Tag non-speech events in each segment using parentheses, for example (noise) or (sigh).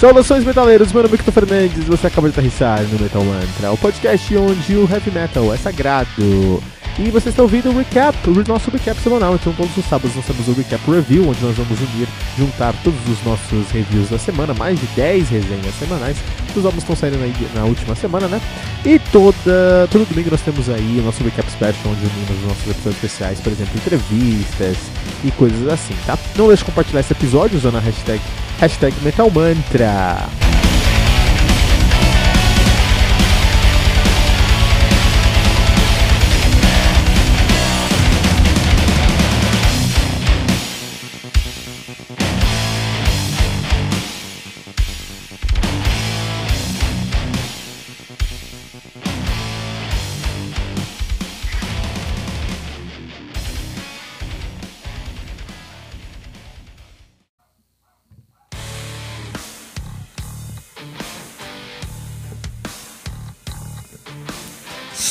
Saudações metaleiros, meu nome é Victor Fernandes você acaba de aterrissar no Metal Mantra, o podcast onde o heavy metal é sagrado. E você está ouvindo o recap, o nosso recap semanal. Então, todos os sábados nós temos o recap review, onde nós vamos unir, juntar todos os nossos reviews da semana, mais de 10 resenhas semanais. Os álbuns estão saindo aí na última semana, né? E toda, todo domingo nós temos aí o nosso recap special, onde unimos os nossos episódios especiais, por exemplo, entrevistas e coisas assim, tá? Não deixe de compartilhar esse episódio usando a hashtag, hashtag MetalMantra.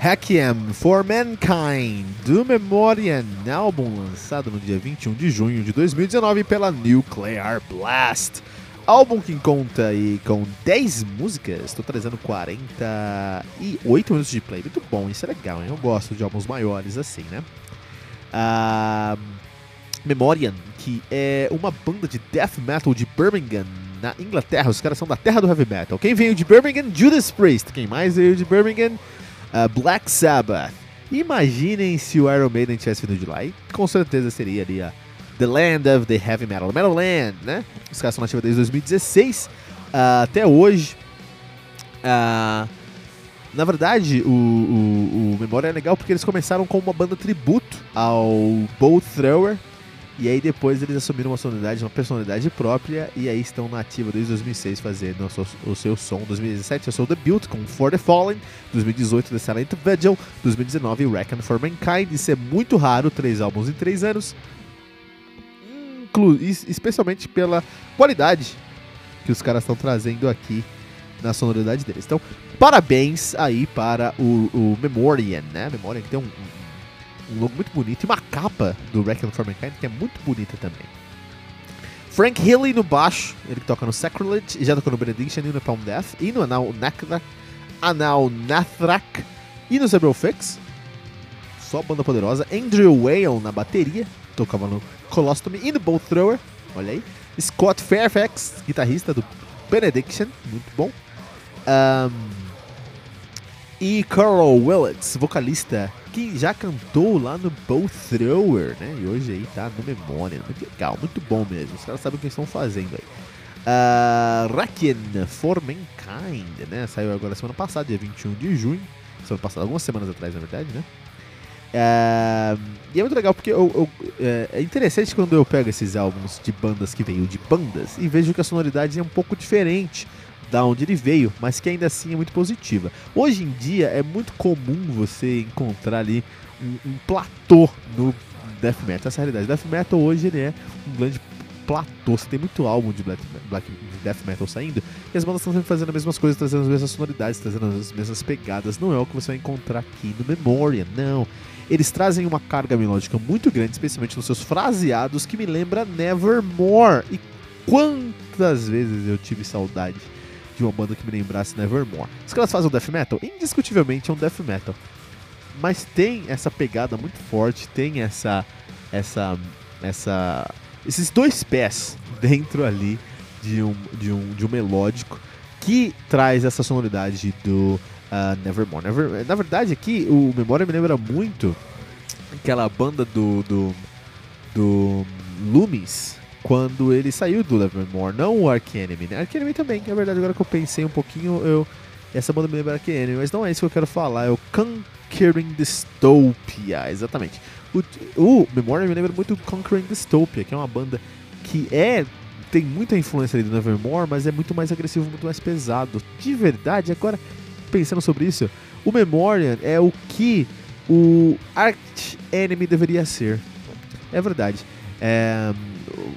Requiem for Mankind, do Memoriam, álbum lançado no dia 21 de junho de 2019 pela Nuclear Blast. Álbum que conta aí com 10 músicas, trazendo 48 minutos de play. Muito bom, isso é legal, hein? Eu gosto de álbuns maiores assim, né? Ah, Memoriam, que é uma banda de death metal de Birmingham, na Inglaterra. Os caras são da terra do heavy metal. Quem veio de Birmingham? Judas Priest. Quem mais veio de Birmingham? Uh, Black Sabbath. Imaginem se o Iron Maiden tivesse vindo de lá. E com certeza seria ali a The Land of the Heavy Metal. Metal Land, né? Os caras são nativos desde 2016 uh, até hoje. Uh, na verdade, o, o, o Memória é legal porque eles começaram com uma banda tributo ao Bow Thrower. E aí depois eles assumiram uma sonoridade, uma personalidade própria e aí estão na ativa desde 2006 fazendo o seu, o seu som. 2017 é o seu debut com For the Fallen, 2018 The Silent Vigil, 2019 Reckon for Mankind. Isso é muito raro, três álbuns em três anos especialmente pela qualidade que os caras estão trazendo aqui na sonoridade deles. Então, parabéns aí para o, o Memorian, né? Memorian que tem um, um, um logo muito bonito e uma capa do Requiem for Mankind que é muito bonita também. Frank Healy no baixo, ele toca no Sacrilege, e já tocou no Benediction e no Palm Death, e no Anal Nathrak, Anal Nathrak e no Zebral Fix. Só banda poderosa. Andrew Whale na bateria, tocava no Colostomy e no Bolt Thrower, olha aí. Scott Fairfax, guitarrista do Benediction, muito bom. Um, e Carl Willets, vocalista, que já cantou lá no Bow Thrower, né? E hoje aí tá no Memória. Muito legal, muito bom mesmo. Os caras sabem o que estão fazendo aí. Uh, Rakien for Mankind, né? Saiu agora semana passada, dia 21 de junho. Semana passada, algumas semanas atrás, na verdade, né? É, e é muito legal porque eu, eu, é, é interessante quando eu pego esses álbuns de bandas que veio de bandas e vejo que a sonoridade é um pouco diferente da onde ele veio, mas que ainda assim é muito positiva. Hoje em dia é muito comum você encontrar ali um, um platô no death metal. Essa é a realidade. Death metal hoje ele é um grande platô. Você tem muito álbum de, black, black, de death metal saindo e as bandas estão sempre fazendo as mesmas coisas, trazendo as mesmas sonoridades, trazendo as mesmas pegadas. Não é o que você vai encontrar aqui no Memoria, não. Eles trazem uma carga melódica muito grande, especialmente nos seus fraseados, que me lembra Nevermore. E quantas vezes eu tive saudade de uma banda que me lembrasse Nevermore. Os caras fazem um death metal? Indiscutivelmente é um death metal. Mas tem essa pegada muito forte, tem essa essa essa esses dois pés dentro ali de um de um de um melódico que traz essa sonoridade do uh, Nevermore. Never, na verdade, aqui o Memória me lembra muito aquela banda do, do, do Loomis quando ele saiu do Nevermore, não o Ark Enemy, né? Ark Enemy também, é verdade, agora que eu pensei um pouquinho, eu, essa banda me lembra Ark Enemy, mas não é isso que eu quero falar, é o Conquering Dystopia, exatamente. O, o Memorial me lembra muito Conquering Dystopia, que é uma banda que é tem muita influência ali do Nevermore, mas é muito mais agressivo, muito mais pesado. De verdade, agora pensando sobre isso, o Memorial é o que o Arch Enemy deveria ser. É verdade. É,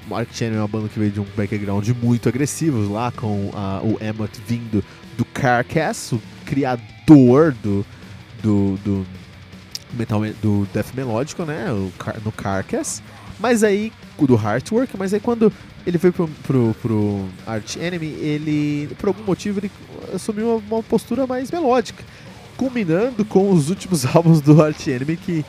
o Arch Enemy é uma banda que veio de um background muito agressivo lá, com uh, o Emmett vindo do Carcass, o criador do, do, do, metal, do death melódico, né? O, no Carcass. Mas aí, do Heartwork, mas aí quando ele foi pro, pro, pro Arch Enemy, ele, por algum motivo, ele assumiu uma, uma postura mais melódica. Culminando com os últimos (laughs) álbuns do Arch Enemy, que,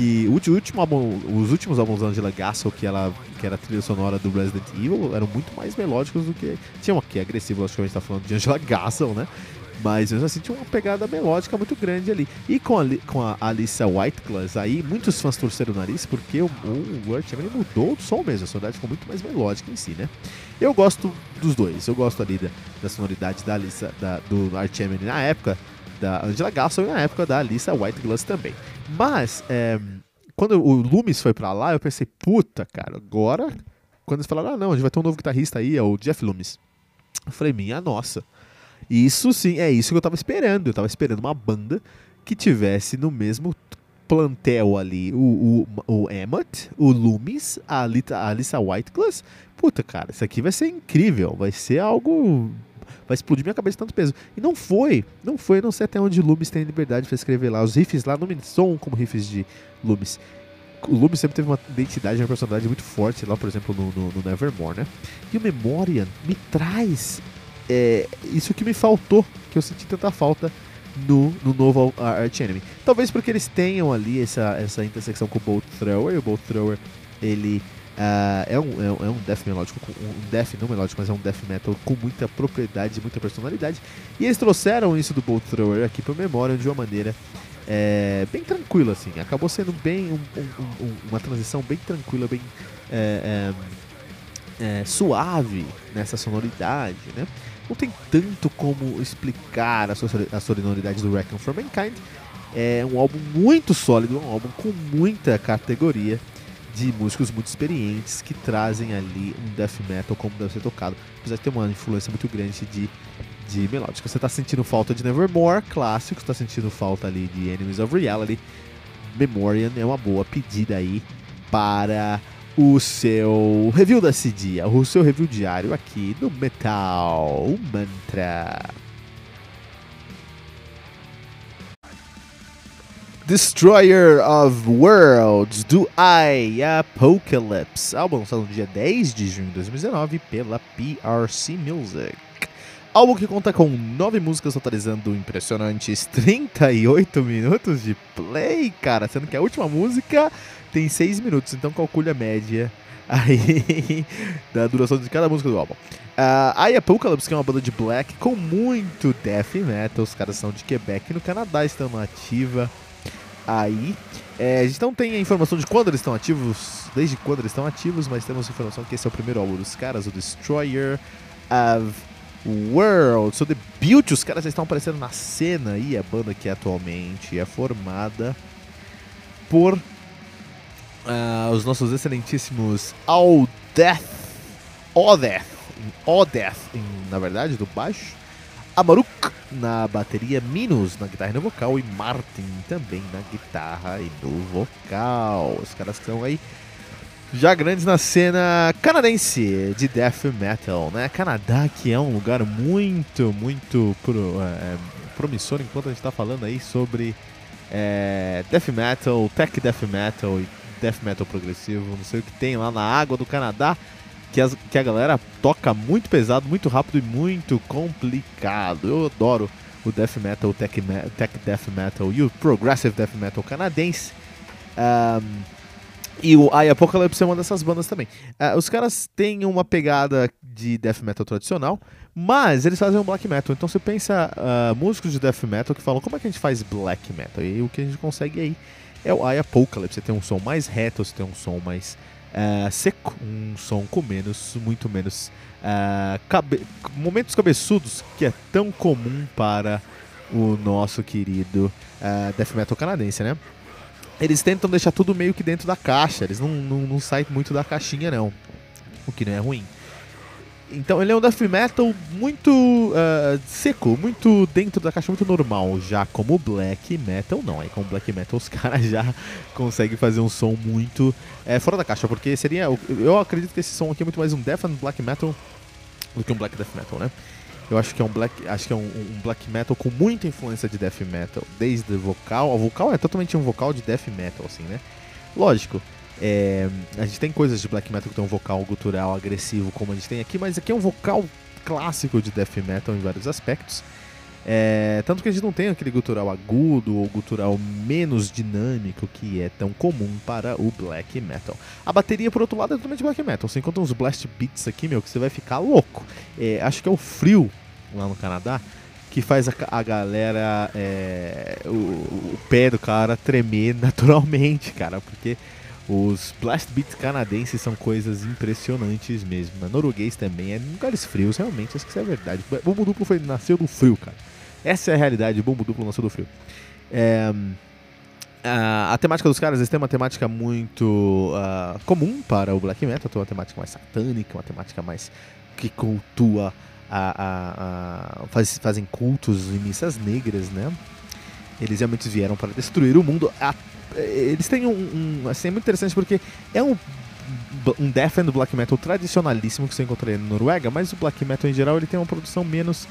que o último álbum, os últimos álbuns da Angela Gassel, que, ela, que era a trilha sonora do Resident Evil, eram muito mais melódicos do que. Tinha uma que é agressivo, acho que a gente tá falando de Angela Gassel, né? Mas mesmo assim tinha uma pegada melódica muito grande ali. E com a, com a Alissa Whiteglass aí, muitos fãs torceram o nariz porque o, o Word ele mudou o som mesmo. A sonoridade ficou muito mais melódica em si, né? Eu gosto dos dois. Eu gosto ali da, da sonoridade da Alissa, da, do Art Emily na época da Angela Gaston e na época da Alissa Whiteglass também. Mas, é, quando o Loomis foi pra lá, eu pensei, puta, cara, agora... Quando eles falaram, ah, não, a gente vai ter um novo guitarrista aí, é o Jeff Loomis. Eu falei, minha nossa. Isso sim, é isso que eu tava esperando. Eu tava esperando uma banda que tivesse no mesmo plantel ali o, o, o Emmett, o Loomis, a, Alita, a Alissa Whiteglass. Puta, cara, isso aqui vai ser incrível. Vai ser algo. Vai explodir minha cabeça de tanto peso. E não foi, não foi, não sei até onde Loomis tem liberdade para escrever lá. Os riffs lá não me são como riffs de Loomis. O Loomis sempre teve uma identidade, uma personalidade muito forte lá, por exemplo, no, no, no Nevermore, né? E o Memoriam me traz é, isso que me faltou, que eu senti tanta falta no, no novo Arch Enemy. Talvez porque eles tenham ali essa, essa intersecção com o Bolt Thrower, e o Bolt Thrower ele uh, é, um, é, um, é um death melódico, um death não melódico, mas é um death metal com muita propriedade, muita personalidade. E eles trouxeram isso do Bolt Thrower aqui para memória de uma maneira é, bem tranquila, assim. Acabou sendo bem um, um, uma transição bem tranquila, bem é, é, é, suave nessa sonoridade, né? Não tem tanto como explicar a, a sonoridade do Reckon for Mankind. É um álbum muito sólido, um álbum com muita categoria de músicos muito experientes que trazem ali um death metal como deve ser tocado, apesar de ter uma influência muito grande de, de melódica. Você está sentindo falta de Nevermore, clássico, está sentindo falta ali de Enemies of Reality. Memoriam é uma boa pedida aí para o seu review da CD, o seu review diário aqui no Metal Mantra. Destroyer of Worlds, do I Apocalypse, álbum lançado no dia 10 de junho de 2019 pela PRC Music. Álbum que conta com nove músicas totalizando impressionantes 38 minutos de play, cara, sendo que a última música tem 6 minutos, então calcule a média aí (laughs) da duração de cada música do álbum. Uh, a Apocalypse, que é uma banda de black com muito death metal, os caras são de Quebec no Canadá, estão na ativa aí. É, a gente não tem a informação de quando eles estão ativos, desde quando eles estão ativos, mas temos informação que esse é o primeiro álbum dos caras, o Destroyer of World, seu debut, os caras estão aparecendo na cena aí, a banda que atualmente é formada por uh, os nossos excelentíssimos All Death, Odeth, Odeth, na verdade, do baixo, Amaruk na bateria, Minus na guitarra e no vocal e Martin também na guitarra e no vocal. Os caras estão aí já grandes na cena canadense de death metal, né? Canadá que é um lugar muito, muito pro, é, promissor enquanto a gente está falando aí sobre é, death metal, tech death metal e death metal progressivo, não sei o que tem lá na água do Canadá que, as, que a galera toca muito pesado, muito rápido e muito complicado. Eu adoro o death metal, o tech, tech death metal e o progressive death metal canadense. Um, e o I Apocalypse é uma dessas bandas também. Uh, os caras têm uma pegada de death metal tradicional, mas eles fazem um black metal. Então você pensa uh, músicos de death metal que falam como é que a gente faz black metal? E o que a gente consegue aí é o I Apocalypse. Você tem um som mais reto, você tem um som mais uh, seco, um som com menos, muito menos uh, cabe momentos cabeçudos que é tão comum para o nosso querido uh, death metal canadense, né? Eles tentam deixar tudo meio que dentro da caixa, eles não, não, não saem muito da caixinha não, o que não é ruim. Então ele é um death metal muito uh, seco, muito dentro da caixa, muito normal. Já como black metal, não. Aí como black metal os (laughs) caras já conseguem fazer um som muito é, fora da caixa, porque seria. Eu acredito que esse som aqui é muito mais um death and black metal do que um black death metal, né? Eu acho que é um black, acho que é um, um black metal com muita influência de death metal, desde o vocal. O vocal é totalmente um vocal de death metal, assim, né? Lógico, é, a gente tem coisas de black metal que tem um vocal gutural agressivo, como a gente tem aqui, mas aqui é um vocal clássico de death metal em vários aspectos. É, tanto que a gente não tem aquele gutural agudo ou gutural menos dinâmico que é tão comum para o black metal. A bateria, por outro lado, é totalmente black metal. Você encontra uns blast beats aqui, meu, que você vai ficar louco. É, acho que é o frio lá no Canadá que faz a, a galera, é, o, o pé do cara tremer (laughs) naturalmente, cara, porque os blast beats canadenses são coisas impressionantes mesmo. A norueguês também é lugares frios, realmente, acho que isso é verdade. Bumbo duplo foi, nasceu do frio, cara. Essa é a realidade, bumbo duplo nasceu do frio. É, a, a, temática dos caras, eles têm uma temática muito uh, comum para o black metal, tem uma temática mais satânica, uma temática mais que cultua a, a, a faz, fazem cultos e missas negras, né? Eles realmente vieram para destruir o mundo. A eles têm um, um, assim, é muito interessante porque é um um death and black metal tradicionalíssimo que você encontraria na Noruega, mas o black metal em geral ele tem uma produção menos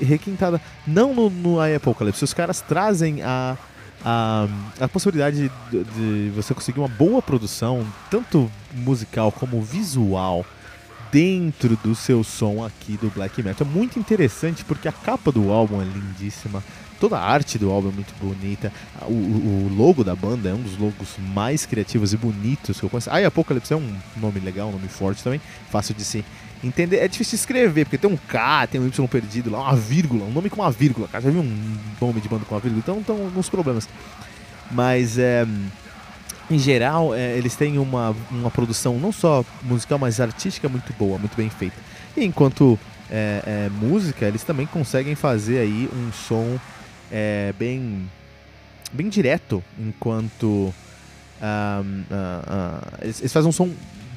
requintada. Não no, no Apocalypse, os caras trazem a, a, a possibilidade de, de, você conseguir uma boa produção, tanto musical como visual, dentro do seu som aqui do black metal. É muito interessante porque a capa do álbum é lindíssima, toda a arte do álbum é muito bonita, o, o, logo da banda é um dos logos mais criativos e bonitos que eu conheço. Ah, e Apocalypse é um nome legal, um nome forte também, fácil de se entender. É difícil de escrever, porque tem um K, tem um Y perdido lá, uma vírgula, um nome com uma vírgula, cara. Já viu um nome de banda com uma vírgula? Então estão alguns problemas. Mas é em geral, é, eles têm uma, uma produção não só musical, mas artística muito boa, muito bem feita. E enquanto é, é, música, eles também conseguem fazer aí um som é, bem, bem direto, enquanto uh, uh, eles, eles fazem um som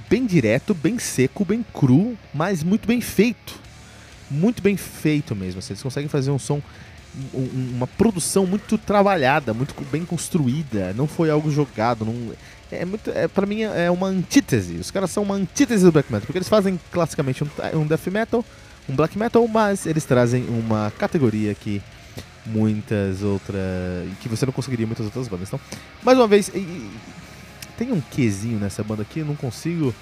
bem direto, bem seco, bem cru, mas muito bem feito. Muito bem feito mesmo. Assim, eles conseguem fazer um som uma produção muito trabalhada, muito bem construída, não foi algo jogado, não é muito, é, para mim é uma antítese. Os caras são uma antítese do black metal, porque eles fazem classicamente um, um death metal, um black metal, mas eles trazem uma categoria que muitas outras que você não conseguiria muitas outras bandas. Então, mais uma vez, tem um quesinho nessa banda aqui, eu não consigo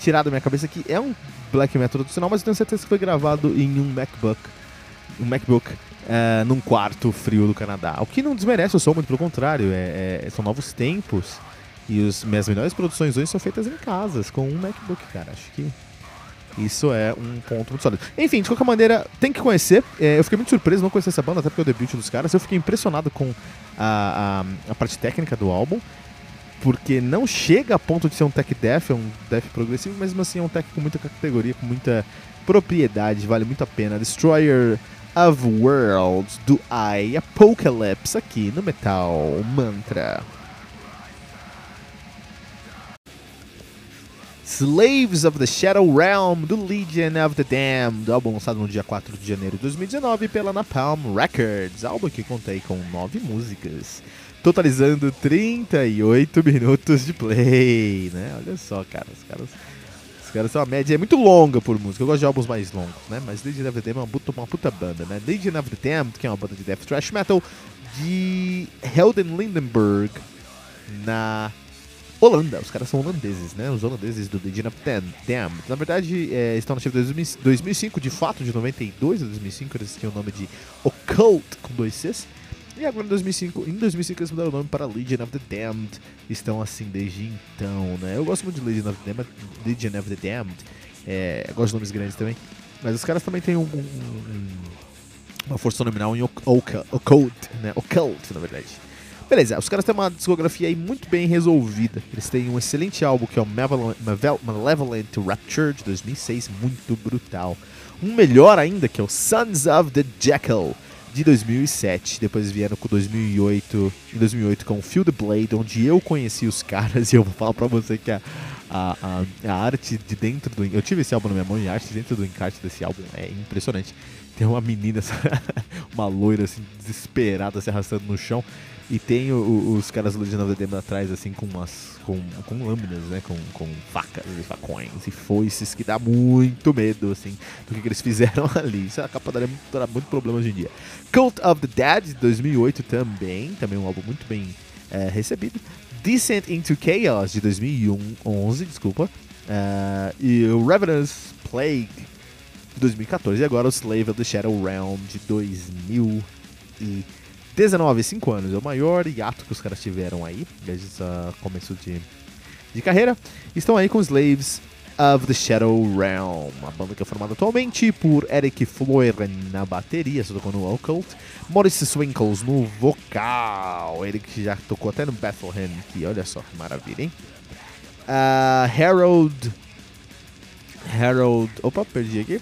tirar da minha cabeça que é um black metal tradicional, mas eu tenho certeza que foi gravado em um MacBook, um MacBook uh, num quarto frio do Canadá. O que não desmerece o som, muito pelo contrário, é, é, são novos tempos. E as minhas melhores produções hoje são feitas em casas, com um MacBook, cara. Acho que isso é um ponto muito sólido. Enfim, de qualquer maneira, tem que conhecer. É, eu fiquei muito surpreso não conhecer essa banda, até porque é o debut dos caras. Eu fiquei impressionado com a, a, a, parte técnica do álbum, porque não chega a ponto de ser um tech death, é um death progressivo, mas mesmo assim é um tech com muita categoria, com muita propriedade, vale muito a pena. Destroyer of Worlds do I Apocalypse aqui no Metal Mantra. Slaves of the Shadow Realm do Legion of the Damned, álbum lançado no dia 4 de janeiro de 2019 pela Napalm Records, álbum que contei com 9 músicas, totalizando 38 minutos de play, né? Olha só, cara, os caras caras são uma média é muito longa por música. Eu gosto de álbuns mais longos, né? Mas of the Damned é uma puta, uma puta banda, né? Of the Damned, que é uma banda de death thrash metal de Helden Lindenberg na Holanda. Os caras são holandeses, né? Os holandeses do Legion of the Damned. Na verdade, é, estão na chave de 2005, de fato, de 92 a 2005, eles tinham o nome de Occult com dois Cs. E agora em 2005, em 2005 eles mudaram o nome para Legion of the Damned. Estão assim desde então, né? Eu gosto muito de Legion of the Damned. Legion of the Damned. É, gosto de nomes grandes também. Mas os caras também têm um, um, um, uma força nominal em Occult, né? Occult, na verdade. Beleza, os caras têm uma discografia aí muito bem resolvida. Eles têm um excelente álbum que é o Malevolent Rapture de 2006, muito brutal. Um melhor ainda que é o Sons of the Jackal de 2007. Depois vieram com 2008, em 2008 com the Blade, onde eu conheci os caras (laughs) e eu vou falar pra você que a, a, a, a arte de dentro do. Eu tive esse álbum na minha mão e a arte dentro do encarte desse álbum é impressionante. Tem uma menina, (laughs) uma loira assim, desesperada se arrastando no chão. E tem o, os caras do Legend of the Damned atrás, assim, com umas. Com, com lâminas, né? Com, com facas e facões e foices que dá muito medo, assim, do que, que eles (laughs) fizeram ali. Isso é a capa daria muito, muito problema hoje em dia. Cult of the Dead, de 2008 também, também um álbum muito bem é, recebido. Descent into Chaos, de 2011, desculpa. Uh, e o Revenant's Plague, de 2014. E agora o Slave of the Shadow Realm, de 2000 e 19, 5 anos. É o maior hiato que os caras tiveram aí, desde o começo de, de carreira. Estão aí com Slaves of the Shadow Realm, a banda que é formada atualmente por Eric Floyer na bateria, só tocou no Occult, Maurice Swinkles no vocal, ele que já tocou até no Bethlehem, que olha só que maravilha, hein? Uh, Harold. Harold. Opa, perdi aqui.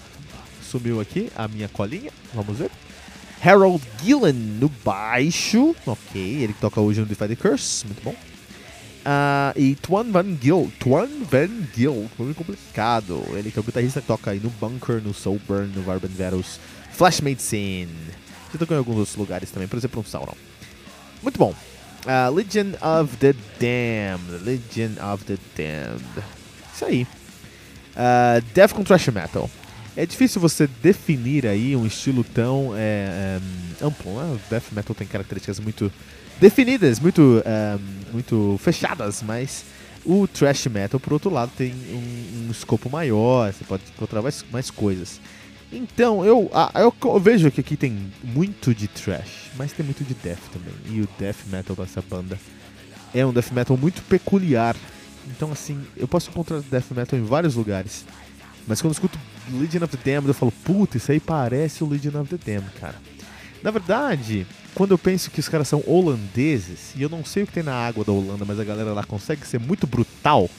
Sumiu aqui a minha colinha. Vamos ver. Harold Gillen no baixo. Ok, ele que toca hoje no Defy the Curse. Muito bom. Uh, e Twan Van Gil. Twan Van Gil. Nome complicado. Ele que é o guitarrista que toca aí no Bunker, no Soulburn, no Varban Battles, Flash Scene. Já tocou em alguns outros lugares também, por exemplo, no Sauron. Muito bom. Uh, Legion of the Damned. Legion of the Damned. Isso aí. Uh, Death com Metal. É difícil você definir aí um estilo tão é, é, amplo, né? O death metal tem características muito definidas, muito, é, muito fechadas, mas O thrash metal, por outro lado, tem um, um escopo maior, você pode encontrar mais, mais coisas. Então, eu, eu, eu, vejo que aqui tem muito de thrash, mas tem muito de death também. E o death metal dessa banda é um death metal muito peculiar. Então, assim, eu posso encontrar death metal em vários lugares. Mas quando eu escuto Legion of the Damned, eu falo, puta, isso aí parece o Legion of the Damned, cara. Na verdade, quando eu penso que os caras são holandeses, e eu não sei o que tem na água da Holanda, mas a galera lá consegue ser muito brutal,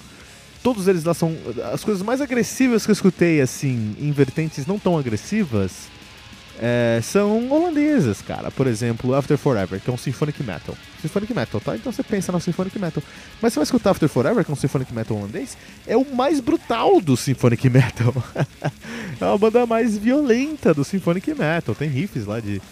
todos eles lá são. As coisas mais agressivas que eu escutei, assim, em vertentes não tão agressivas, é, são holandesas, cara. Por exemplo, After Forever, que é um symphonic metal. Symphonic metal, tá? Então você pensa no symphonic metal. Mas você vai escutar After Forever, que é um symphonic metal holandês, é o mais brutal do symphonic (laughs) metal. é uma banda mais violenta do symphonic metal. Tem riffs lá de,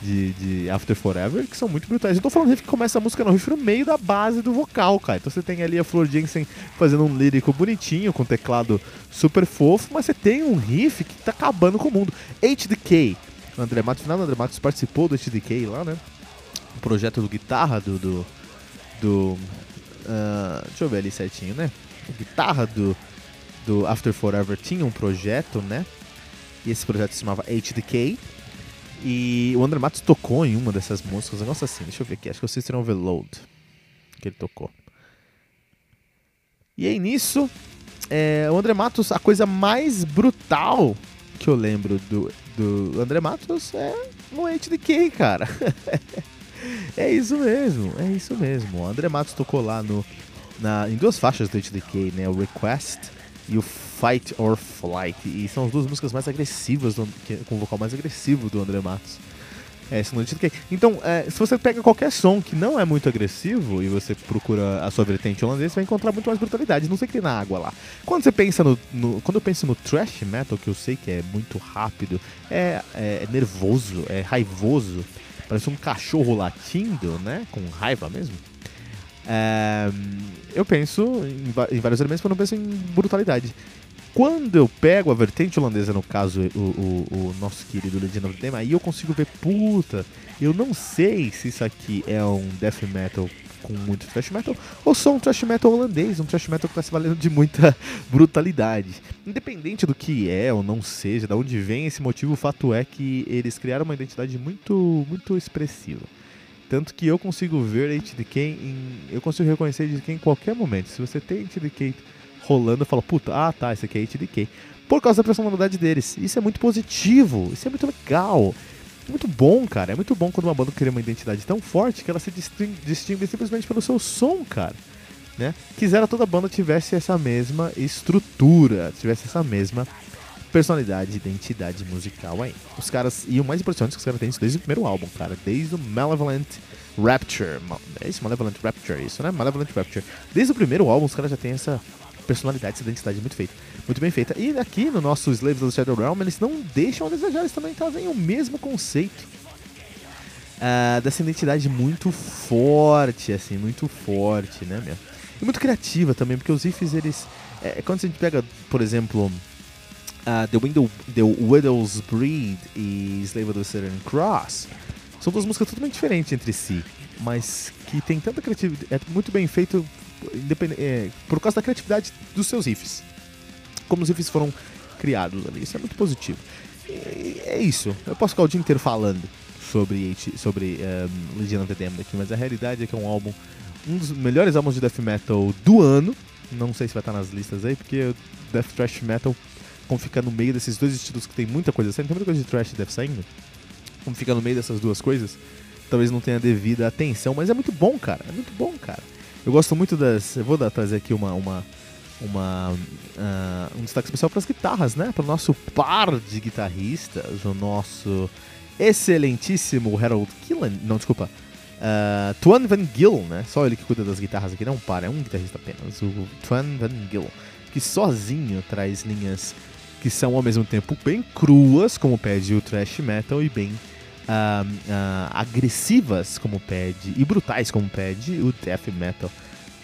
de, de, After Forever que são muito brutais. Eu tô falando riff que começa a música no riff no meio da base do vocal, cara. Então você tem ali a Flor Jensen fazendo um lírico bonitinho, com teclado super fofo, mas você tem um riff que tá acabando com o mundo. HDK André Matos, final, o André Matos participou do HDK lá, né? O projeto do guitarra do. do, do uh, deixa eu ver ali certinho, né? O guitarra do, do After Forever tinha um projeto, né? E esse projeto se chamava HDK. E o André Matos tocou em uma dessas músicas, um negócio assim, deixa eu ver aqui, acho que o System Overload que ele tocou. E aí nisso, é, o André Matos, a coisa mais brutal que eu lembro do, do André Matos é no HDK, cara. (laughs) é isso mesmo, é isso mesmo. O André Matos tocou lá no, na, em duas faixas do HDK, né? O Request e o Fight or Flight. E são as duas músicas mais agressivas, do, com o vocal mais agressivo do André Matos. É, então, é, se você pega qualquer som que não é muito agressivo e você procura a sua vertente holandesa, você vai encontrar muito mais brutalidade. Não sei o que tem na água lá. Quando você pensa no, no, Quando eu penso no thrash metal, que eu sei que é muito rápido, é, é nervoso, é raivoso, parece um cachorro latindo, né? Com raiva mesmo. É, eu penso em, em vários elementos, mas não penso em brutalidade. Quando eu pego a vertente holandesa, no caso, o, o, o nosso querido Legend of the Dam, aí eu consigo ver, puta, eu não sei se isso aqui é um death metal com muito thrash metal ou só um thrash metal holandês, um thrash metal que está se valendo de muita (laughs) brutalidade. Independente do que é ou não seja, de onde vem esse motivo, o fato é que eles criaram uma identidade muito, muito expressiva. Tanto que eu consigo ver HDK em. Eu consigo reconhecer HDK em qualquer momento. Se você tem HDK rolando, eu falo, puta, ah tá, esse aqui é HDK. Por causa da personalidade deles. Isso é muito positivo, isso é muito legal. É muito bom, cara. É muito bom quando uma banda cria uma identidade tão forte que ela se distingue simplesmente pelo seu som, cara. Né? Quisera toda banda tivesse essa mesma estrutura, tivesse essa mesma personalidade, identidade musical aí. Os caras, e o mais importante é que os caras têm isso desde o primeiro álbum, cara, desde o Malevolent Rapture. É isso, Malevolent Rapture, isso, né? Malevolent Rapture. Desde o primeiro álbum, os caras já têm essa personalidade, essa identidade muito feita. Muito bem feita. E aqui no nosso Slaves of the Shadow Realm, eles não deixam a desejar, eles também trazem o mesmo conceito. Uh, dessa identidade muito forte, assim, muito forte, né, meu? E muito criativa também, porque os riffs, eles... É, quando a gente pega, por exemplo, uh, The, Window, The Widow's Breed e Slave of the Southern Cross, são duas músicas totalmente diferentes entre si, mas que tem tanta criatividade, é muito bem feito é, por causa da criatividade dos seus riffs. Como os riffs foram criados ali. Isso é muito positivo. E é isso. Eu posso ficar o dia inteiro falando sobre, sobre um, Legion of the Damned aqui, mas a realidade é que é um álbum, um dos melhores álbuns de death metal do ano. Não sei se vai estar nas listas aí, porque death thrash metal, como fica no meio desses dois estilos que tem muita coisa saindo, tem muita coisa de thrash e death saindo, como fica no meio dessas duas coisas, talvez não tenha devida atenção, mas é muito bom, cara. É muito bom, cara. Eu gosto muito das. Eu vou dar, trazer aqui uma. uma, uma uh, um destaque especial para as guitarras, né? Para o nosso par de guitarristas, o nosso excelentíssimo Harold Killen. Não, desculpa. Uh, Tuan Van Gill, né? Só ele que cuida das guitarras aqui, não para, é um guitarrista apenas. O Tuan Van Gill, que sozinho traz linhas que são ao mesmo tempo bem cruas, como pede o thrash metal, e bem uh, agressivas como pede e brutais como pede o death metal.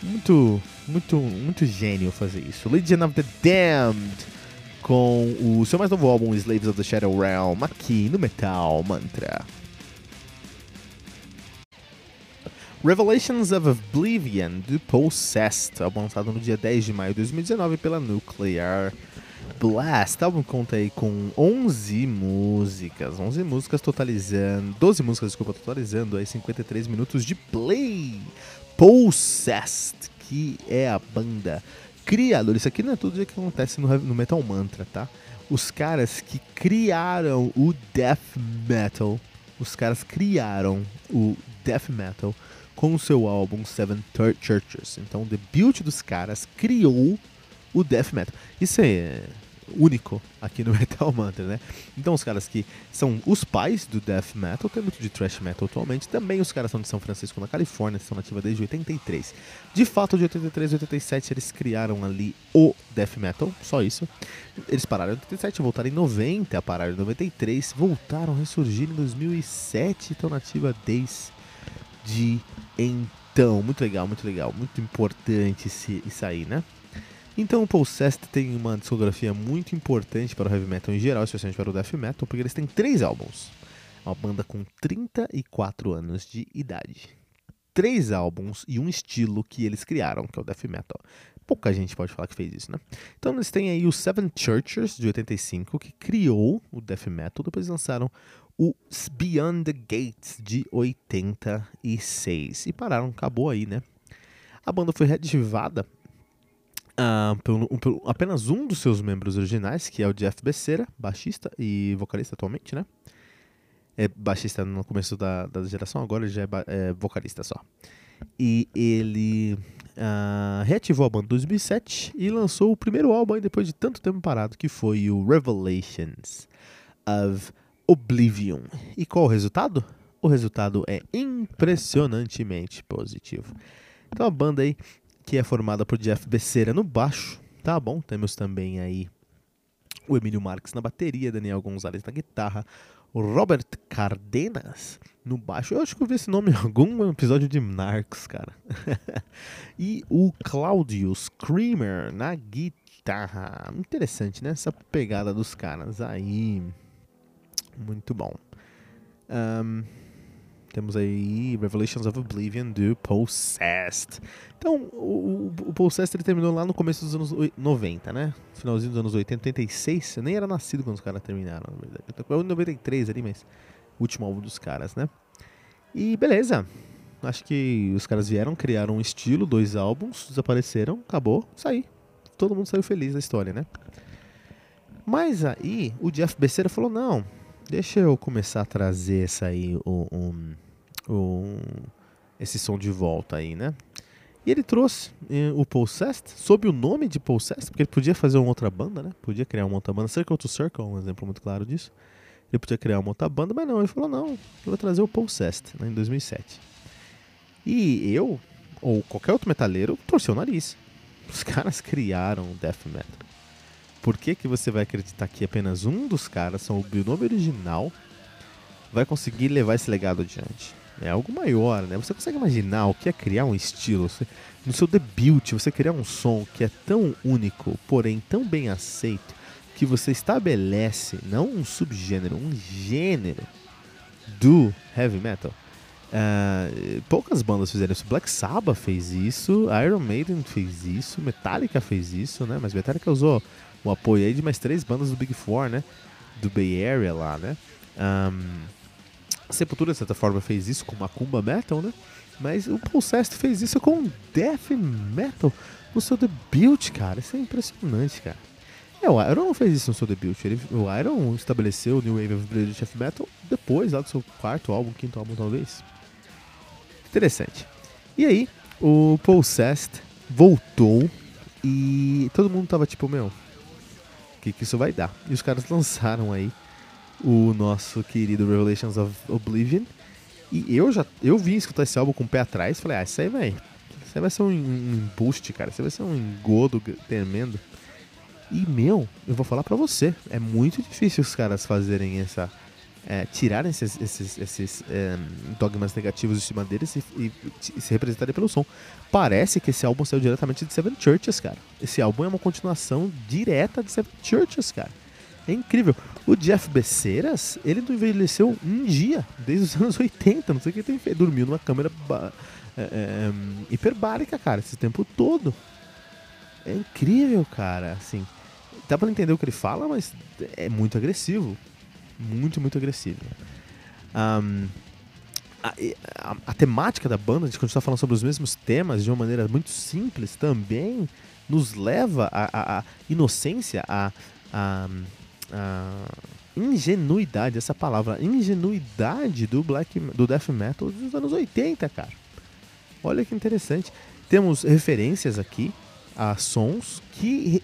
Muito, muito, muito gênio fazer isso. Legion of the Damned com o seu mais novo álbum Slaves of the Shadow Realm aqui no Metal Mantra. Revelations of Oblivion, do Possessed, lançado no dia 10 de maio de 2019 pela Nuclear Blast. Álbum conta aí com 11 músicas, 11 músicas totalizando, 12 músicas, desculpa, totalizando aí 53 minutos de play. Possessed, que é a banda criadora, isso aqui não é tudo que acontece no, Metal Mantra, tá? Os caras que criaram o Death Metal, os caras criaram o Death Metal com o seu álbum Seven Churches. Então, o debut dos caras criou o Death Metal. Isso é único aqui no (laughs) Metal Mantra, né? Então os caras que são os pais do Death Metal, tem muito de Thrash Metal atualmente, também os caras são de São Francisco, na Califórnia, são nativa desde 83. De fato, de 83 a 87 eles criaram ali o Death Metal, só isso. Eles pararam em 87, voltaram em 90, pararam em 93, voltaram a ressurgir em 2007, estão nativa desde então. Muito legal, muito legal, muito importante isso aí, né? Então o Possessed tem uma discografia muito importante para o heavy metal em geral, especialmente para o death metal, porque eles têm três álbuns. Uma banda com 34 anos de idade. Três álbuns e um estilo que eles criaram, que é o death metal. Pouca gente pode falar que fez isso, né? Então eles têm aí o Seven Churches, de 85, que criou o death metal. Depois lançaram o Beyond the Gates, de 86. E pararam, acabou aí, né? A banda foi reativada Uh, pelo, pelo, apenas um dos seus membros originais, que é o Jeff Becerra, baixista e vocalista atualmente, né? É baixista no começo da, da geração, agora ele já é, é vocalista só. E ele uh, reativou a banda em 2007 e lançou o primeiro álbum depois de tanto tempo parado, que foi o Revelations of Oblivion. E qual o resultado? O resultado é impressionantemente positivo. Então a banda aí que é formada por Jeff Becerra no baixo, tá bom? Temos também aí o Emílio Marques na bateria, Daniel Gonzalez na guitarra, o Robert Cardenas no baixo. Eu acho que eu vi esse nome em algum episódio de Narcos, cara. (laughs) e o Claudio Screamer na guitarra. Interessante, né? Essa pegada dos caras aí. Muito bom. Um, temos aí Revelations of Oblivion do Possessed. Então, o, o Possessed ele terminou lá no começo dos anos 90, né? Finalzinho dos anos 80, 86. Eu nem era nascido quando os caras terminaram, na verdade. Eu tô em 93 ali, mas último álbum dos caras, né? E beleza. Acho que os caras vieram, criaram um estilo, dois álbuns, desapareceram, acabou, saí. Todo mundo saiu feliz da história, né? Mas aí o Jeff Becerra falou: não, Deixa eu começar a trazer essa aí, um, um, esse som de volta aí, né? E ele trouxe eh, o Possessed, sob o nome de Possessed, porque ele podia fazer uma outra banda, né? Podia criar uma outra banda. Circle to Circle é um exemplo muito claro disso. Ele podia criar uma outra banda, mas não, ele falou: não, eu vou trazer o Possessed, né, em 2007. E eu, ou qualquer outro metaleiro, torceu o nariz. Os (laughs) caras criaram o Death Metal. Por que, que você vai acreditar que apenas um dos caras, são o nome original, vai conseguir levar esse legado adiante? É algo maior, né? Você consegue imaginar o que é criar um estilo? Você, no seu debut, você criar um som que é tão único, porém tão bem aceito, que você estabelece não um subgênero, um gênero do heavy metal. Uh, poucas bandas fizeram isso. Black Sabbath fez isso, Iron Maiden fez isso, Metallica fez isso, né? Mas Metallica usou o apoio aí de mais três bandas do Big Four, né? Do Bay Area lá, né? Um, Sepultura, de certa forma, fez isso com Macumba Metal, né? Mas o Possessed fez isso com Death Metal no seu debut, cara. Isso é impressionante, cara. É, o Iron não fez isso no seu debut. Ele, o Iron estabeleceu o New Wave of British Death Metal depois, lá do seu quarto álbum, quinto álbum, talvez. Interessante. E aí, o Possessed voltou e todo mundo tava tipo, meu, o que, que isso vai dar. E os caras lançaram aí o nosso querido Revelations of Oblivion. E eu já eu vim escutar esse álbum com o pé atrás falei, ah, isso aí vai. Isso aí vai ser um, um boost, cara. Isso aí vai ser um engodo tremendo. E, meu, eu vou falar pra você, é muito difícil os caras fazerem essa. É, tirarem esses, esses, esses é, dogmas negativos de cima deles e, e, e, se representarem pelo som. Parece que esse álbum saiu diretamente de Seven Churches, cara. Esse álbum é uma continuação direta de Seven Churches, cara. É incrível. O Jeff Beceiras, ele não envelheceu um dia, desde os (laughs) anos 80. Não sei o que tem feito. Dormiu numa câmera é, é, hiperbárica, cara, esse tempo todo. É incrível, cara. Assim, dá pra entender o que ele fala, mas é muito agressivo. Muito, muito agressivo. Um, a, a, a, temática da banda, a gente continuar falando sobre os mesmos temas de uma maneira muito simples, também nos leva à inocência, à ingenuidade, essa palavra, ingenuidade do black do death metal dos anos 80, cara. Olha que interessante. Temos referências aqui a sons que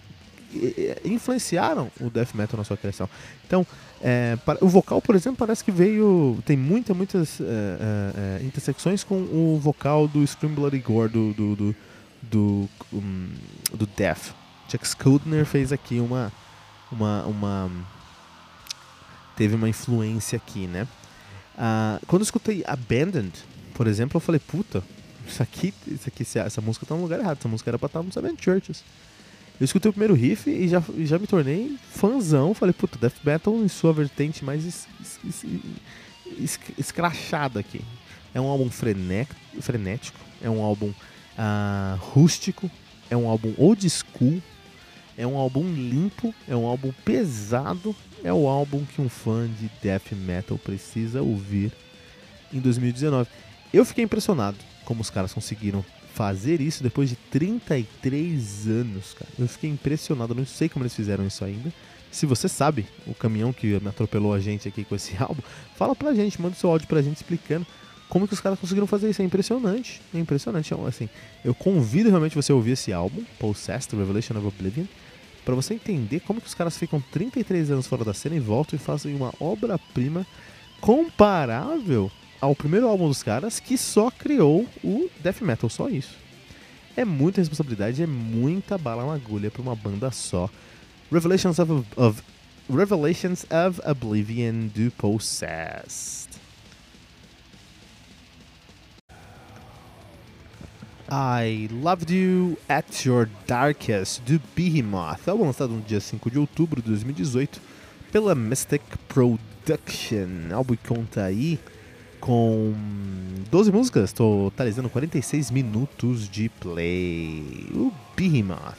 influenciaram o death metal na sua criação. Então, é, o vocal, por exemplo, parece que veio. Tem muita, muitas é, é, é, intersecções com o vocal do Scream Bloody Gore do, do, do, do, um, do Death. Chuck Schuldner fez aqui uma, uma, uma. Teve uma influência aqui, né? Uh, quando eu escutei Abandoned, por exemplo, eu falei, puta, isso aqui, isso aqui, essa música tá no lugar errado, essa música era pra estar no Seven Churches. Eu escutei o primeiro riff e já, já me tornei fãzão. Falei, puta, Death Metal em sua vertente mais es, es, es, escrachada aqui. É um álbum frenético, é um álbum uh, rústico, é um álbum old school, é um álbum limpo, é um álbum pesado, é o álbum que um fã de death metal precisa ouvir em 2019. Eu fiquei impressionado como os caras conseguiram fazer isso depois de 33 anos, cara. Eu fiquei impressionado, não sei como eles fizeram isso ainda. Se você sabe o caminhão que atropelou a gente aqui com esse (laughs) álbum, fala pra gente, manda seu áudio pra gente explicando como que os caras conseguiram fazer isso. É impressionante, é impressionante. Então, assim, eu convido realmente você a ouvir esse álbum, Possessed, Revelation of Oblivion, para você entender como que os caras ficam 33 anos fora da cena e voltam e fazem uma obra-prima comparável ao primeiro álbum dos caras que só criou o death metal, só isso. É muita responsabilidade, é muita bala na agulha para uma banda só. Revelations of, of Revelations of Oblivion do Possessed. I Loved You at Your Darkest do Behemoth, álbum lançado no dia 5 de outubro de 2018 pela Mystic Production. Álbum conta aí com 12 músicas, totalizando 46 minutos de play. O Behemoth.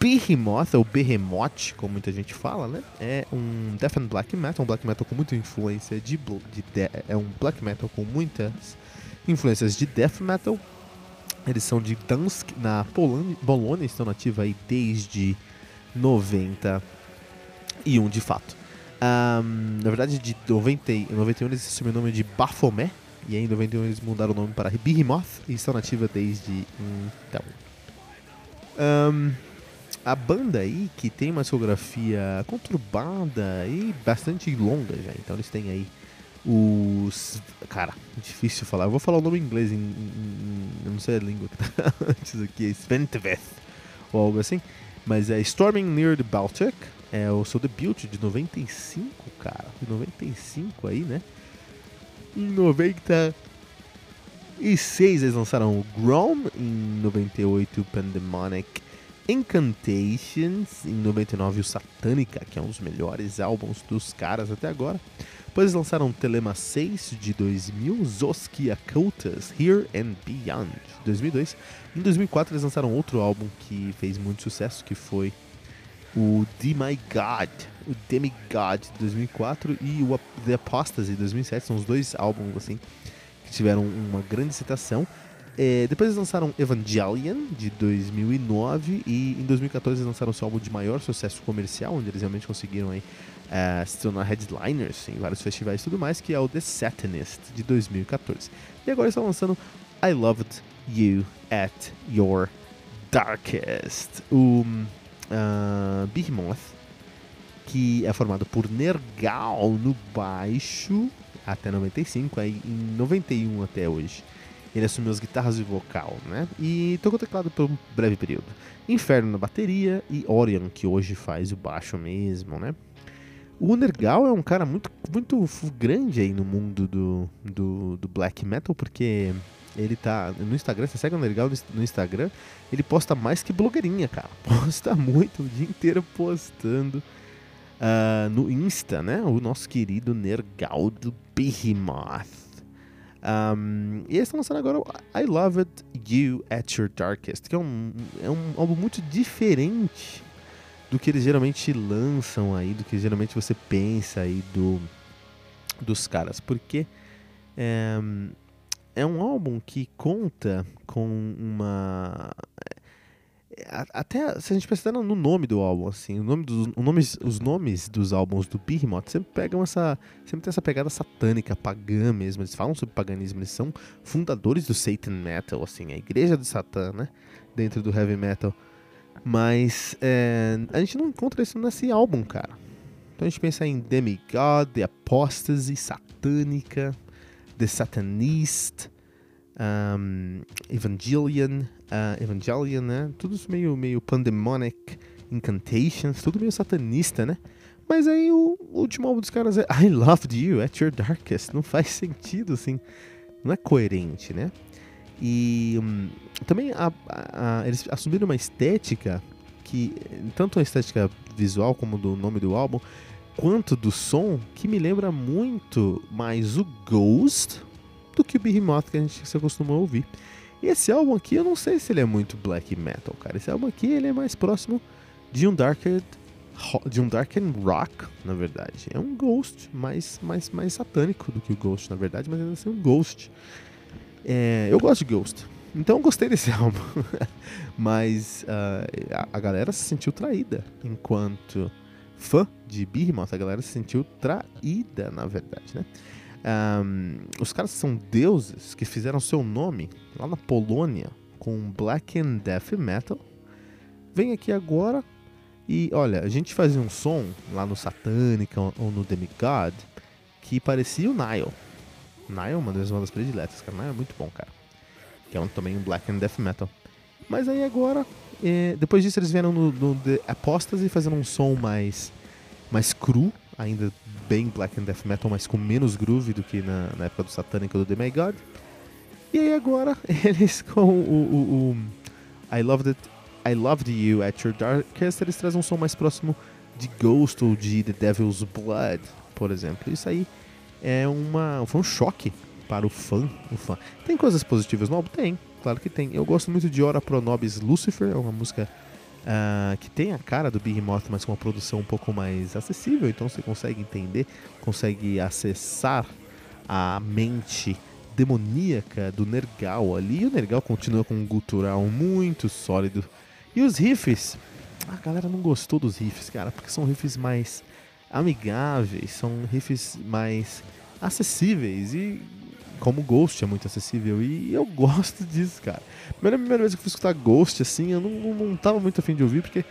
Behemoth, ou Behemoth, como muita gente fala, né? É um death and black metal, um black metal com muita influência de, de, de é um black metal com muitas influências de death metal. Eles são de Dansk, na Polônia, Bolônia, estão nativos aí desde 91 de fato. Um, na verdade, de 90, em 91 eles assumiram o nome de Baphomet, e aí em 91 eles mudaram o nome para Behemoth, e estão nativa desde então. Um, a banda aí, que tem uma discografia conturbada e bastante longa já, então eles têm aí os. Cara, difícil falar. Eu vou falar o nome em inglês, em, em, eu não sei a língua que tá (laughs) antes aqui, é Sventveth, ou algo assim. Mas é Storming Near the Baltic, é o seu debut de 95, cara. De 95 aí, né? Em 96 eles lançaram o Grom, em 98 o Pandemonic Incantations, em 99 o Satanica, que é um dos melhores álbuns dos caras até agora. Depois lançaram Telema 6 de 2000, Zoskia Cultus, Here and Beyond, de 2002. Em 2004 eles lançaram outro álbum que fez muito sucesso, que foi o God, o Demigod de 2004 e o The Apostasy de 2007, são os dois álbuns assim que tiveram uma grande citação. É, depois eles lançaram Evangelion de 2009 e em 2014 eles lançaram seu álbum de maior sucesso comercial, onde eles realmente conseguiram aí, uh, se tornar headliners em vários festivais e tudo mais, que é o The Satanist de 2014. E agora estão lançando I Loved You at Your Darkest. O uh, Behemoth, que é formado por Nergal no baixo até 95, aí em 91 até hoje. Ele assumiu as guitarras e vocal, né? E tocou teclado por um breve período. Inferno na bateria e Orion, que hoje faz o baixo mesmo, né? O Nergal é um cara muito, muito grande aí no mundo do, do, do black metal, porque ele tá no Instagram, você segue o Nergal no Instagram, ele posta mais que blogueirinha, cara. (laughs) Posta muito, o dia inteiro postando uh, no Insta, né? O nosso querido Nergaldo Behemoth. Um, e eles estão lançando agora I Loved You at Your Darkest, que é um, é um álbum muito diferente do que eles geralmente lançam aí, do que geralmente você pensa aí do, dos caras, porque é, é um álbum que conta com uma até se a gente pensar no nome do álbum, assim, o nome dos, o nomes, os nomes dos álbuns do Behemoth sempre pegam essa, sempre tem essa pegada satânica, pagã mesmo. Eles falam sobre paganismo, eles são fundadores do Satan Metal, assim, a igreja do Satã, né, dentro do heavy metal. Mas é, a gente não encontra isso nesse álbum, cara. Então a gente pensa em Demigod, The Apostasy, Satânica, The Satanist, um, Evangelion, uh, Evangelion, né? Tudo meio, meio pandemonic, incantations, tudo meio satanista, né? Mas aí o, último álbum dos caras é (laughs) I Loved You at Your Darkest. Não faz sentido, assim. Não é coerente, né? E um, também a, a, a, eles assumiram uma estética que, tanto a estética visual como do nome do álbum, quanto do som, que me lembra muito mais o Ghost do que o Behemoth que a gente se acostumou a ouvir. E esse álbum aqui, eu não sei se ele é muito black metal, cara. Esse álbum aqui, ele é mais próximo de um darker de um dark and rock, na verdade. É um ghost mais, mais, mais satânico do que o ghost, na verdade, mas ainda assim um ghost. É, eu gosto de ghost, então gostei desse (laughs) álbum. mas uh, a, a, galera se sentiu traída enquanto fã de Behemoth, a galera se sentiu traída, na verdade, né? Um, os caras são deuses que fizeram seu nome lá na Polônia com black and death metal. Vem aqui agora e olha, a gente fazia um som lá no Satânica ou no Demigod que parecia o Nile. Nile é uma das bandas prediletas, cara. Nile é muito bom, cara. Que é um, também um black and death metal. Mas aí agora, é, depois disso eles vieram no, no The Apostasy fazendo um som mais, mais cru, ainda bem black and death metal, mas com menos groove do que na, na época do Satânica do The May God. E aí agora (laughs) eles com o, o, o I Loved It, I Loved You at Your Darkest, eles trazem um som mais próximo de Ghost ou de The Devil's Blood, por exemplo. Isso aí é uma, foi um choque para o fã, o fã. Tem coisas positivas no álbum? Tem, claro que tem. Eu gosto muito de Ora Pro Nobis Lucifer, é uma música uh, que tem a cara do Behemoth, mas com uma produção um pouco mais acessível, então você consegue entender, consegue acessar a mente demoníaca do Nergal ali. E o Nergal continua com um gutural muito sólido. E os riffs, a galera não gostou dos riffs, cara, porque são riffs mais amigáveis, são riffs mais acessíveis e como Ghost é muito acessível e eu (laughs) gosto disso, cara. Primeira, primeira vez que eu fui escutar Ghost, assim, eu não, não, tava muito afim de ouvir, porque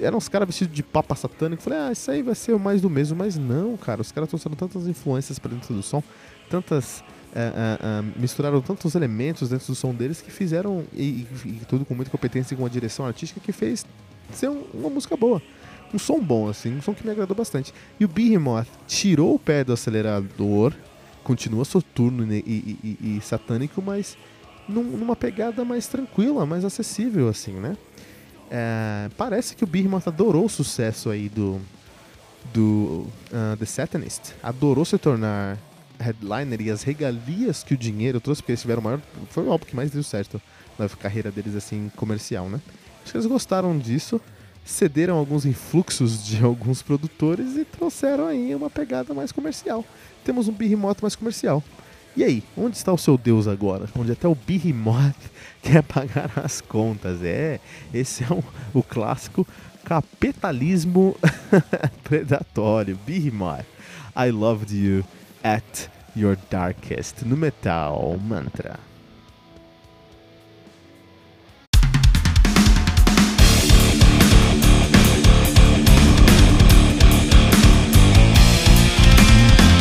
eram uns caras vestidos de papa satânico. Falei, ah, isso aí vai ser mais do mesmo, mas não, cara. Os caras trouxeram tantas influências para dentro do som, tantas. Uh, uh, uh, misturaram tantos elementos dentro do som deles que fizeram, e, e, e, tudo com muita competência e com uma direção artística que fez ser um, uma música boa. Um som bom, assim, um som que me agradou bastante. E o Behemoth tirou o pé do acelerador continua soturno e, e, e, e satânico, mas num, numa pegada mais tranquila, mais acessível, assim, né? É, parece que o Behemoth adorou o sucesso aí do, do uh, The Satanist. Adorou se tornar headliner e as regalias que o dinheiro trouxe, porque eles tiveram o maior. Foi o álbum que mais deu certo na carreira deles, assim, comercial, né? Acho que eles gostaram disso, cederam alguns influxos de (laughs) alguns produtores e trouxeram aí uma pegada mais comercial temos um Behemoth mais comercial. E aí, onde está o seu Deus agora? Onde até o Behemoth (laughs) quer pagar as contas. É, esse é um, o clássico capitalismo (laughs) predatório. Behemoth, I loved you at your darkest. No Metal Mantra.